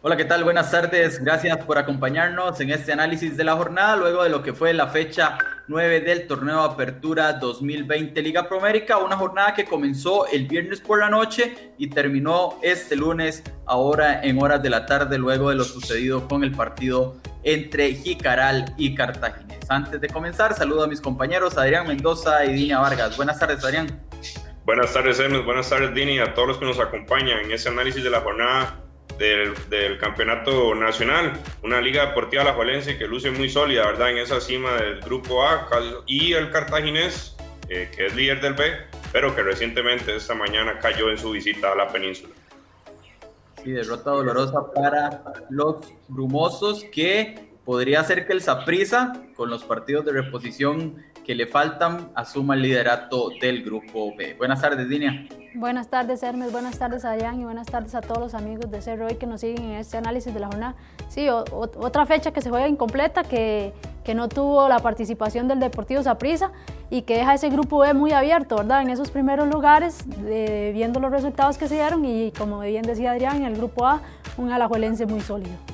Hola, ¿qué tal? Buenas tardes. Gracias por acompañarnos en este análisis de la jornada, luego de lo que fue la fecha 9 del torneo Apertura 2020 Liga Promérica, una jornada que comenzó el viernes por la noche y terminó este lunes, ahora en horas de la tarde, luego de lo sucedido con el partido entre Jicaral y Cartaginés. Antes de comenzar, saludo a mis compañeros Adrián Mendoza y Dina Vargas. Buenas tardes, Adrián. Buenas tardes, Hermes. Buenas tardes, Dini, a todos los que nos acompañan en ese análisis de la jornada del, campeonato nacional. Una liga deportiva la Juelense que luce muy sólida, ¿verdad? En esa cima del grupo A y el cartaginés, eh, que es líder del B, pero que recientemente esta mañana cayó en su visita a la península. Sí, derrota dolorosa para los brumosos que podría ser que el Saprisa, con los partidos de reposición que le faltan, asuma el liderato del grupo B. Buenas tardes, Dinia. Buenas tardes, Hermes. Buenas tardes, Adrián. Y buenas tardes a todos los amigos de Cerro que nos siguen en este análisis de la jornada. Sí, otra fecha que se juega incompleta, que, que no tuvo la participación del Deportivo Saprisa y que deja ese grupo B muy abierto, ¿verdad? En esos primeros lugares, viendo los resultados que se dieron y como bien decía Adrián, en el grupo A, un alajuelense muy sólido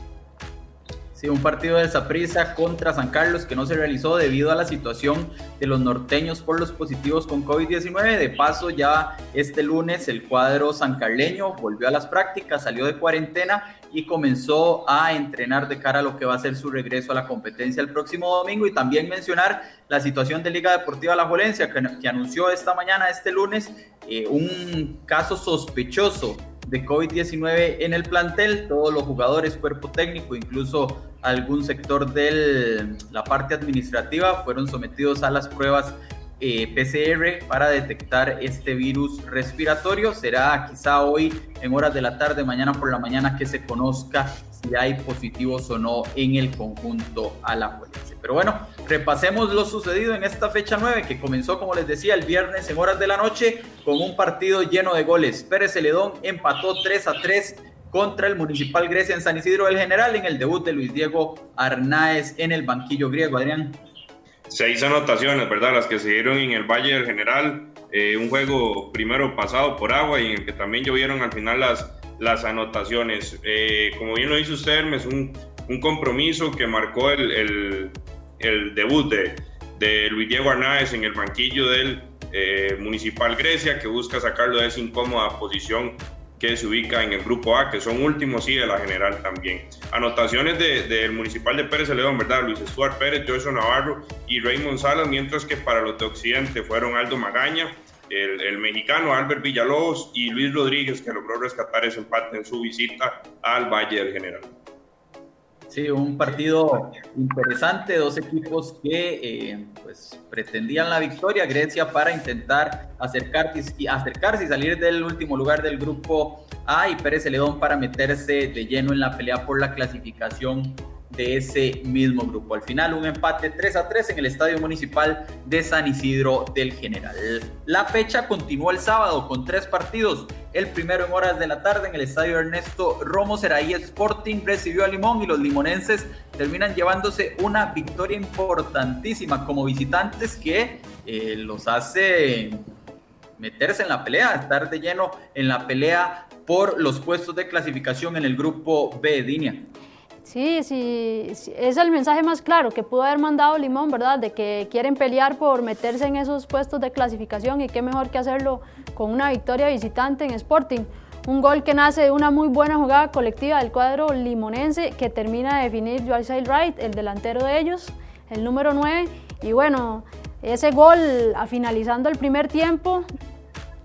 un partido de Saprissa contra San Carlos que no se realizó debido a la situación de los norteños por los positivos con COVID-19. De paso, ya este lunes el cuadro sancarleño volvió a las prácticas, salió de cuarentena y comenzó a entrenar de cara a lo que va a ser su regreso a la competencia el próximo domingo. Y también mencionar la situación de Liga Deportiva La Jolencia, que, anunció esta mañana, este lunes, eh, un caso sospechoso de COVID-19 en el plantel. Todos los jugadores, cuerpo técnico, incluso algún sector de la parte administrativa fueron sometidos a las pruebas eh, PCR para detectar este virus respiratorio. Será quizá hoy en horas de la tarde, mañana por la mañana, que se conozca si hay positivos o no en el conjunto a la juelense. Pero bueno, repasemos lo sucedido en esta fecha 9 que comenzó, como les decía, el viernes en horas de la noche con un partido lleno de goles. Pérez Celedón empató 3 a 3 contra el Municipal Grecia en San Isidro del General en el debut de Luis Diego Arnaez en el banquillo griego. Adrián. Seis anotaciones, ¿verdad? Las que se dieron en el Valle del General. Eh, un juego primero pasado por agua y en el que también llovieron al final las, las anotaciones. Eh, como bien lo dice usted, es un, un compromiso que marcó el, el, el debut de, de, Luis Diego Arnaez en el banquillo del eh, Municipal Grecia, que busca sacarlo de esa incómoda posición que se ubica en el grupo A, que son últimos y de la general también. Anotaciones del municipal de Pérez León, ¿verdad? Luis Estuar Pérez, Joyce Navarro y Raymond Salas, mientras que para los de Occidente fueron Aldo Magaña, el, el, mexicano Albert Villalobos y Luis Rodríguez, que logró rescatar ese empate en su visita al Valle del General. Sí, un partido interesante, dos equipos que eh, pues, pretendían la victoria, Grecia para intentar acercarse y, acercarse y salir del último lugar del grupo A y Pérez Celedón para meterse de lleno en la pelea por la clasificación de ese mismo grupo. Al final un empate 3 a 3 en el Estadio Municipal de San Isidro del General. La fecha continuó el sábado con tres partidos. El primero en horas de la tarde en el Estadio Ernesto Romo Seraí Sporting recibió a Limón y los limonenses terminan llevándose una victoria importantísima como visitantes que eh, los hace meterse en la pelea, estar de lleno en la pelea por los puestos de clasificación en el grupo B, Dinia. Sí, sí, es el mensaje más claro que pudo haber mandado Limón, ¿verdad? De que quieren pelear por meterse en esos puestos de clasificación y qué mejor que hacerlo con una victoria visitante en Sporting. Un gol que nace de una muy buena jugada colectiva del cuadro limonense que termina de definir Joyce Wright, el delantero de ellos, el número 9. Y bueno, ese gol finalizando el primer tiempo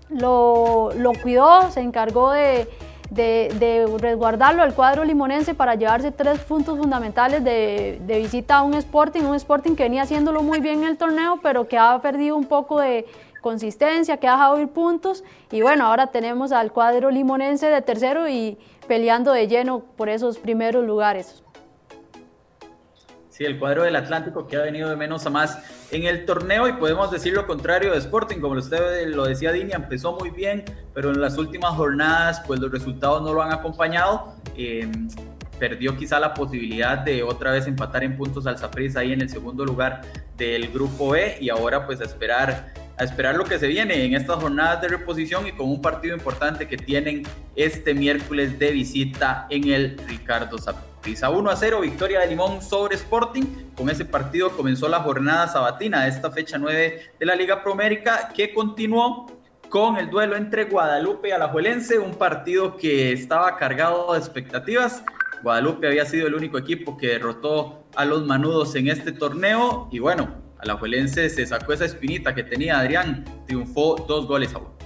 lo, lo cuidó, se encargó de de, resguardarlo al cuadro limonense para llevarse tres puntos fundamentales de, visita a un Sporting, un Sporting que venía haciéndolo muy bien en el torneo, pero que ha perdido un poco de consistencia, que ha dejado ir puntos. Y bueno, ahora tenemos al cuadro limonense de tercero y peleando de lleno por esos primeros lugares. Sí, el cuadro del Atlántico que ha venido de menos a más en el torneo y podemos decir lo contrario de Sporting, como usted lo decía Dini, empezó muy bien, pero en las últimas jornadas pues los resultados no lo han acompañado. Eh, perdió quizá la posibilidad de otra vez empatar en puntos al Saprissa ahí en el segundo lugar del grupo E y ahora pues a esperar a esperar lo que se viene en estas jornadas de reposición y con un partido importante que tienen este miércoles de visita en el Ricardo Saprissa. 1 a 0, victoria de Limón sobre Sporting. Con ese partido comenzó la jornada sabatina de esta fecha 9 de la Liga Promérica que continuó con el duelo entre Guadalupe y Alajuelense, un partido que estaba cargado de expectativas. Guadalupe había sido el único equipo que derrotó a los manudos en este torneo y bueno, Alajuelense se sacó esa espinita que tenía Adrián, triunfó dos goles a uno.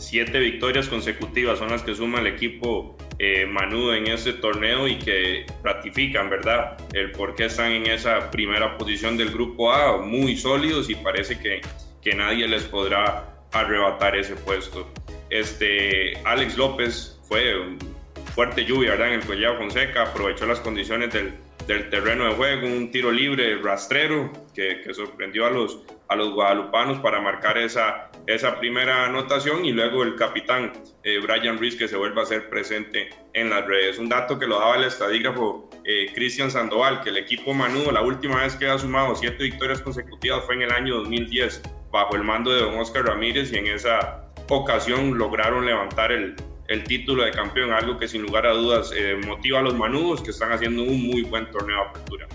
Siete victorias consecutivas son las que suma el equipo eh, manudo en este torneo y que ratifican, ¿verdad? El por qué están en esa primera posición del grupo A, muy sólidos y parece que, que nadie les podrá arrebatar ese puesto. Este, Alex López fue fuerte lluvia ¿verdad? en el Collado Fonseca, aprovechó las condiciones del, del, terreno de juego, un tiro libre rastrero que, sorprendió a los, a los guadalupanos para marcar esa, esa primera anotación y luego el capitán eh, Brian Reese que se vuelve a ser presente en las redes. Un dato que lo daba el estadígrafo eh, Cristian Sandoval, que el equipo Manudo la última vez que ha sumado siete victorias consecutivas fue en el año 2010 bajo el mando de don Oscar Ramírez y en esa ocasión lograron levantar el, el título de campeón, algo que sin lugar a dudas eh, motiva a los manudos que están haciendo un muy buen torneo de apertura.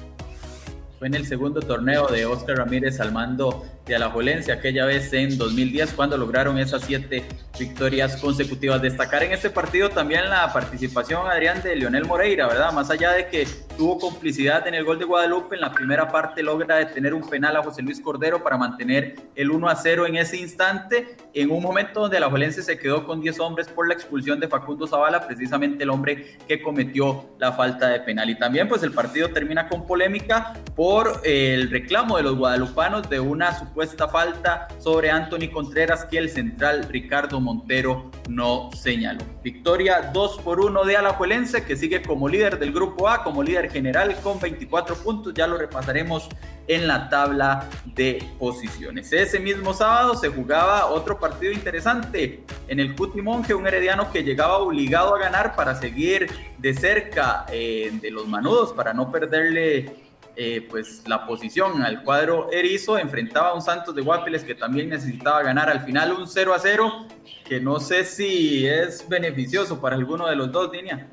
Fue en el segundo torneo de Oscar Ramírez al mando de Alajuelense, aquella vez en 2010, cuando lograron esas siete victorias consecutivas. Destacar en este partido también la participación, Adrián, de Leonel Moreira, ¿verdad? Más allá de que tuvo complicidad en el gol de Guadalupe, en la primera parte logra detener un penal a José Luis Cordero para mantener el 1 a 0 en ese instante, en un momento donde Alajuelense se quedó con 10 hombres por la expulsión de Facundo Zavala, precisamente el hombre que cometió la falta de penal. Y también pues el partido termina con polémica por el reclamo de los guadalupanos de una supuesta falta sobre Anthony Contreras que el central Ricardo Montero no señaló. Victoria 2 por 1 de Alajuelense que sigue como líder del grupo A, como líder general con 24 puntos, ya lo repasaremos en la tabla de posiciones. Ese mismo sábado se jugaba otro partido interesante en el Cuti Monje, un herediano que llegaba obligado a ganar para seguir de cerca eh, de los manudos, para no perderle eh, pues la posición al cuadro erizo, enfrentaba a un Santos de Guapiles que también necesitaba ganar al final un 0 a 0, que no sé si es beneficioso para alguno de los dos, Dinia.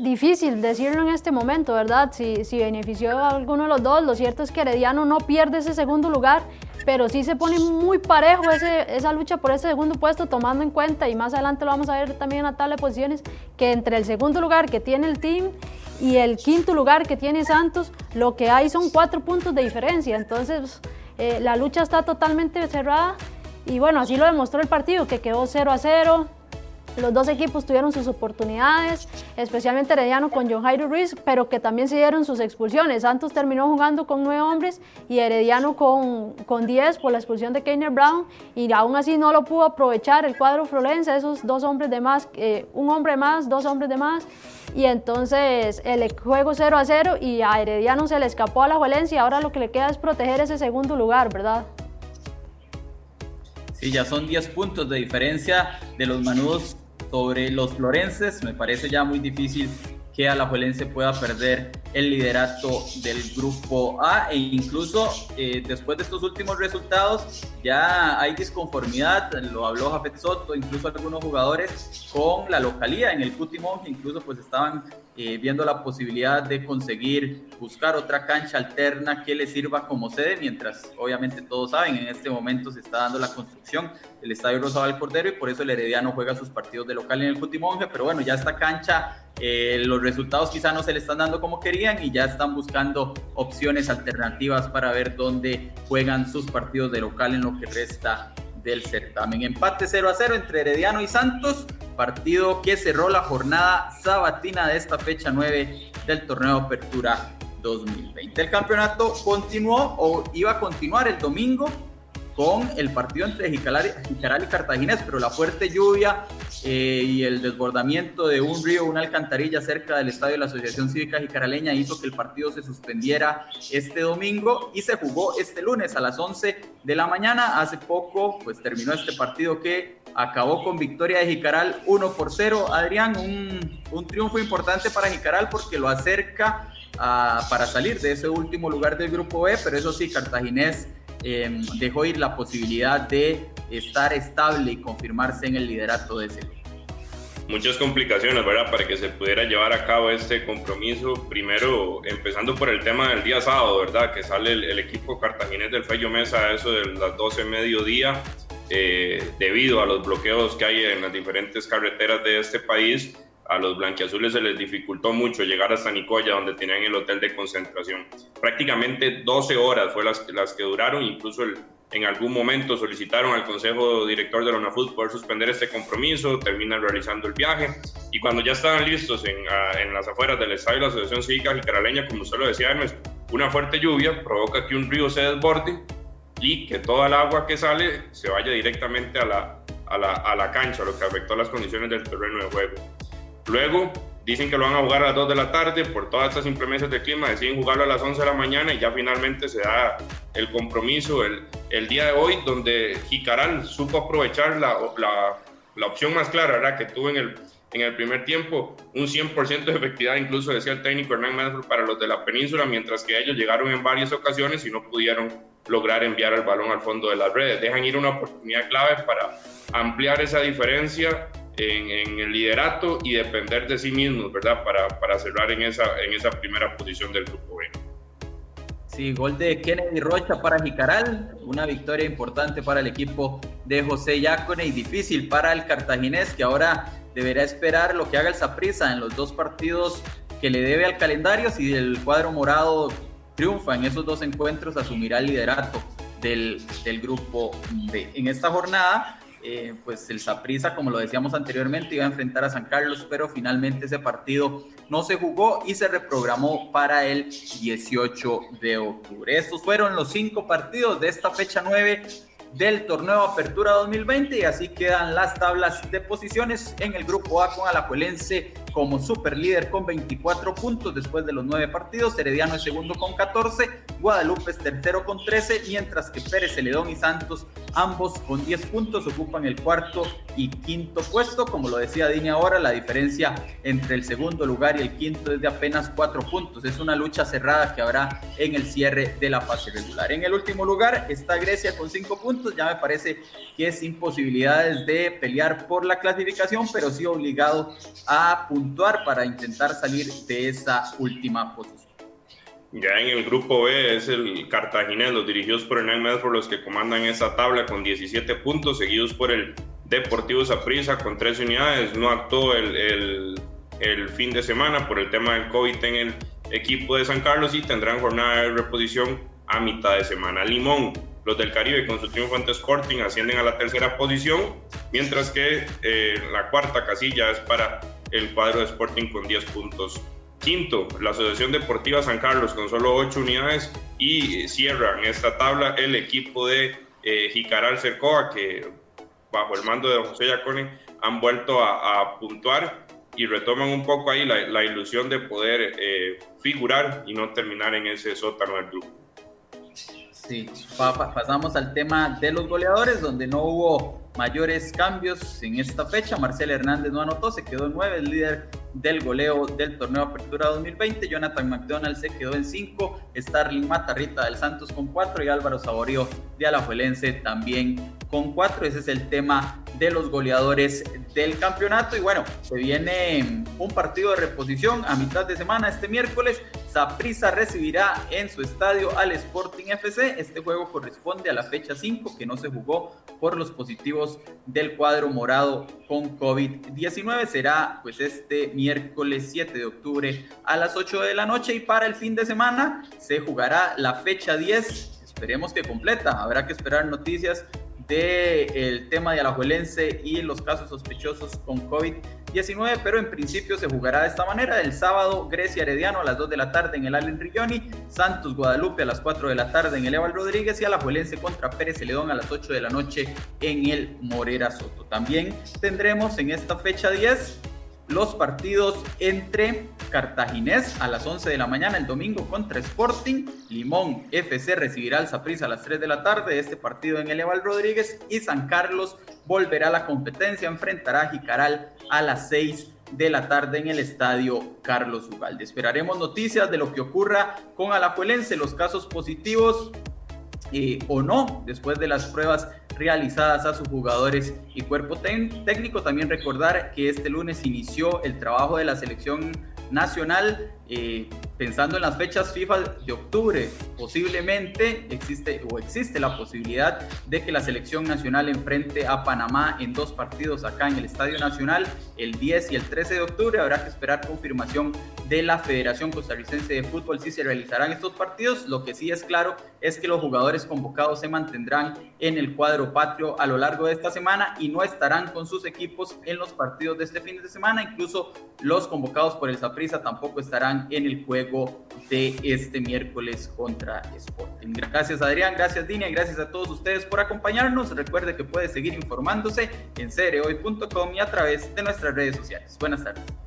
Difícil decirlo en este momento, ¿verdad? Si, si benefició a alguno de los dos, lo cierto es que Herediano no pierde ese segundo lugar, pero sí se pone muy parejo ese, esa lucha por ese segundo puesto, tomando en cuenta, y más adelante lo vamos a ver también en la tabla de posiciones, que entre el segundo lugar que tiene el team y el quinto lugar que tiene Santos, lo que hay son cuatro puntos de diferencia. Entonces, eh, la lucha está totalmente cerrada y bueno, así lo demostró el partido, que quedó 0 a 0. Los dos equipos tuvieron sus oportunidades, especialmente Herediano con John Jairo Ruiz, pero que también se dieron sus expulsiones. Santos terminó jugando con nueve hombres y Herediano con, con diez por la expulsión de Keiner Brown y aún así no lo pudo aprovechar el cuadro Florense, esos dos hombres de más, eh, un hombre más, dos hombres de más y entonces el juego 0 a 0 y a Herediano se le escapó a la Valencia, ahora lo que le queda es proteger ese segundo lugar, ¿verdad? Sí, ya son 10 puntos de diferencia de los manudos sobre los florenses, me parece ya muy difícil que Alajuelense pueda perder el liderato del grupo A. E incluso eh, después de estos últimos resultados ya hay disconformidad, lo habló Jafet Soto, incluso algunos jugadores con la localía en el Cutimón que incluso pues estaban eh, viendo la posibilidad de conseguir buscar otra cancha alterna que le sirva como sede, mientras obviamente todos saben, en este momento se está dando la construcción del Estadio Rosabal Cordero y por eso el Herediano juega sus partidos de local en el Cutimonje, pero bueno, ya esta cancha, eh, los resultados quizá no se le están dando como querían y ya están buscando opciones alternativas para ver dónde juegan sus partidos de local en lo que resta del certamen. Empate 0 a 0 entre Herediano y Santos, partido que cerró la jornada sabatina de esta fecha 9 del torneo Apertura 2020. El campeonato continuó o iba a continuar el domingo con el partido entre Jicaral, y Cartaginés, pero la fuerte lluvia eh, y el desbordamiento de un río, una alcantarilla cerca del estadio de la Asociación Cívica Jicaraleña hizo que el partido se suspendiera este domingo y se jugó este lunes a las 11 de la mañana. Hace poco pues terminó este partido que acabó con victoria de Jicaral 1 por 0. Adrián, un, un triunfo importante para Jicaral porque lo acerca a, para salir de ese último lugar del grupo B, pero eso sí, Cartaginés em, dejó ir la posibilidad de estar estable y confirmarse en el liderato de ese muchas complicaciones, ¿verdad? Para que se pudiera llevar a cabo este compromiso. Primero, empezando por el tema del día sábado, ¿verdad? Que sale el, equipo cartaginés del Fello Mesa a eso de las 12 mediodía, eh, debido a los bloqueos que hay en las diferentes carreteras de este país. A los blanquiazules se les dificultó mucho llegar hasta Nicoya, donde tenían el hotel de concentración. Prácticamente 12 horas fue las, que duraron, incluso en algún momento solicitaron al Consejo Director de la UNAFUT poder suspender este compromiso, terminan realizando el viaje y cuando ya estaban listos en, las afueras del estadio de la Asociación Cívica Jicaraleña, como usted lo decía Hermes, una fuerte lluvia provoca que un río se desborde y que toda el agua que sale se vaya directamente a la, a la cancha, lo que afectó las condiciones del terreno de juego. Luego, dicen que lo van a jugar a las 2 de la tarde, por todas estas inclemencias de clima, deciden jugarlo a las 11 de la mañana y ya finalmente se da el compromiso el, día de hoy, donde Jicaral supo aprovechar la, la, opción más clara ¿verdad? que tuvo en el, en el primer tiempo, un 100% de efectividad, incluso decía el técnico Hernán Mansfield para los de la península, mientras que ellos llegaron en varias ocasiones y no pudieron lograr enviar el balón al fondo de las redes. Dejan ir una oportunidad clave para ampliar esa diferencia en, el liderato y depender de sí mismos, ¿verdad? Para, para cerrar en esa, en esa primera posición del grupo B. Sí, gol de Kennedy Rocha para Jicaral, una victoria importante para el equipo de José Yacone y difícil para el cartaginés que ahora deberá esperar lo que haga el Saprissa en los dos partidos que le debe al calendario. Si el cuadro morado triunfa en esos dos encuentros, asumirá el liderato del, del grupo B. En esta jornada eh, pues el Saprissa, como lo decíamos anteriormente, iba a enfrentar a San Carlos, pero finalmente ese partido no se jugó y se reprogramó para el 18 de octubre. Estos fueron los cinco partidos de esta fecha 9 del torneo Apertura 2020 y así quedan las tablas de posiciones en el grupo A con Alajuelense como super líder con 24 puntos después de los nueve partidos, Herediano es segundo con 14, Guadalupe es tercero con 13, mientras que Pérez Celedón y Santos ambos con 10 puntos ocupan el cuarto y quinto puesto, como lo decía Dini ahora, la diferencia entre el segundo lugar y el quinto es de apenas 4 puntos, es una lucha cerrada que habrá en el cierre de la fase regular. En el último lugar está Grecia con 5 puntos, ya me parece que es sin de pelear por la clasificación, pero sí obligado a puntuar para intentar salir de esa última posición. Ya en el grupo B es el Cartaginés, los dirigidos por Hernán Medford, los que comandan esa tabla con 17 puntos, seguidos por el Deportivo Saprissa con 13 unidades. No actuó el, el, el, fin de semana por el tema del COVID en el equipo de San Carlos y tendrán jornada de reposición a mitad de semana. Limón los del Caribe con su triunfo ante Sporting ascienden a la tercera posición, mientras que eh, la cuarta casilla es para el cuadro de Sporting con 10 puntos. Quinto, la Asociación Deportiva San Carlos con solo 8 unidades y cierra en esta tabla el equipo de eh, Jicaral Cercoa que bajo el mando de José Yacone han vuelto a, puntuar y retoman un poco ahí la, ilusión de poder eh, figurar y no terminar en ese sótano del grupo. Sí, pasamos al tema de los goleadores, donde no hubo mayores cambios en esta fecha. Marcel Hernández no anotó, se quedó en 9, el líder del goleo del torneo Apertura 2020. Jonathan McDonald se quedó en 5, Starling Matarrita del Santos con 4 y Álvaro Saborío de Alajuelense también con 4. Ese es el tema de los goleadores del campeonato. Y bueno, se viene un partido de reposición a mitad de semana este miércoles. Saprissa recibirá en su estadio al Sporting FC. Este juego corresponde a la fecha 5 que no se jugó por los positivos del cuadro morado con COVID-19. Será pues este miércoles 7 de octubre a las 8 de la noche y para el fin de semana se jugará la fecha 10. Esperemos que completa. Habrá que esperar noticias del tema de Alajuelense y los casos sospechosos con COVID-19, pero en principio se jugará de esta manera. El sábado, Grecia Herediano a las 2 de la tarde en el Allen Rigioni, Santos Guadalupe a las 4 de la tarde en el Eval Rodríguez y Alajuelense contra Pérez Celedón a las 8 de la noche en el Morera Soto. También tendremos en esta fecha 10 los partidos entre Cartaginés a las 11 de la mañana el domingo contra Sporting, Limón FC recibirá al Saprissa a las 3 de la tarde, este partido en el Eval Rodríguez y San Carlos volverá a la competencia, enfrentará a Jicaral a las 6 de la tarde en el estadio Carlos Ugalde. Esperaremos noticias de lo que ocurra con Alajuelense, los casos positivos eh, o no después de las pruebas realizadas a sus jugadores y cuerpo técnico. También recordar que este lunes inició el trabajo de la selección nacional eh, pensando en las fechas FIFA de octubre, posiblemente existe o existe la posibilidad de que la selección nacional enfrente a Panamá en dos partidos acá en el Estadio Nacional el 10 y el 13 de octubre. Habrá que esperar confirmación de la Federación Costarricense de Fútbol si se realizarán estos partidos. Lo que sí es claro es que los jugadores convocados se mantendrán en el cuadro patrio a lo largo de esta semana y no estarán con sus equipos en los partidos de este fin de semana. Incluso los convocados por el Saprissa tampoco estarán en el juego de este miércoles contra Sporting. Gracias Adrián, gracias Dina gracias a todos ustedes por acompañarnos. Recuerde que puede seguir informándose en cereoy.com y a través de nuestras redes sociales. Buenas tardes.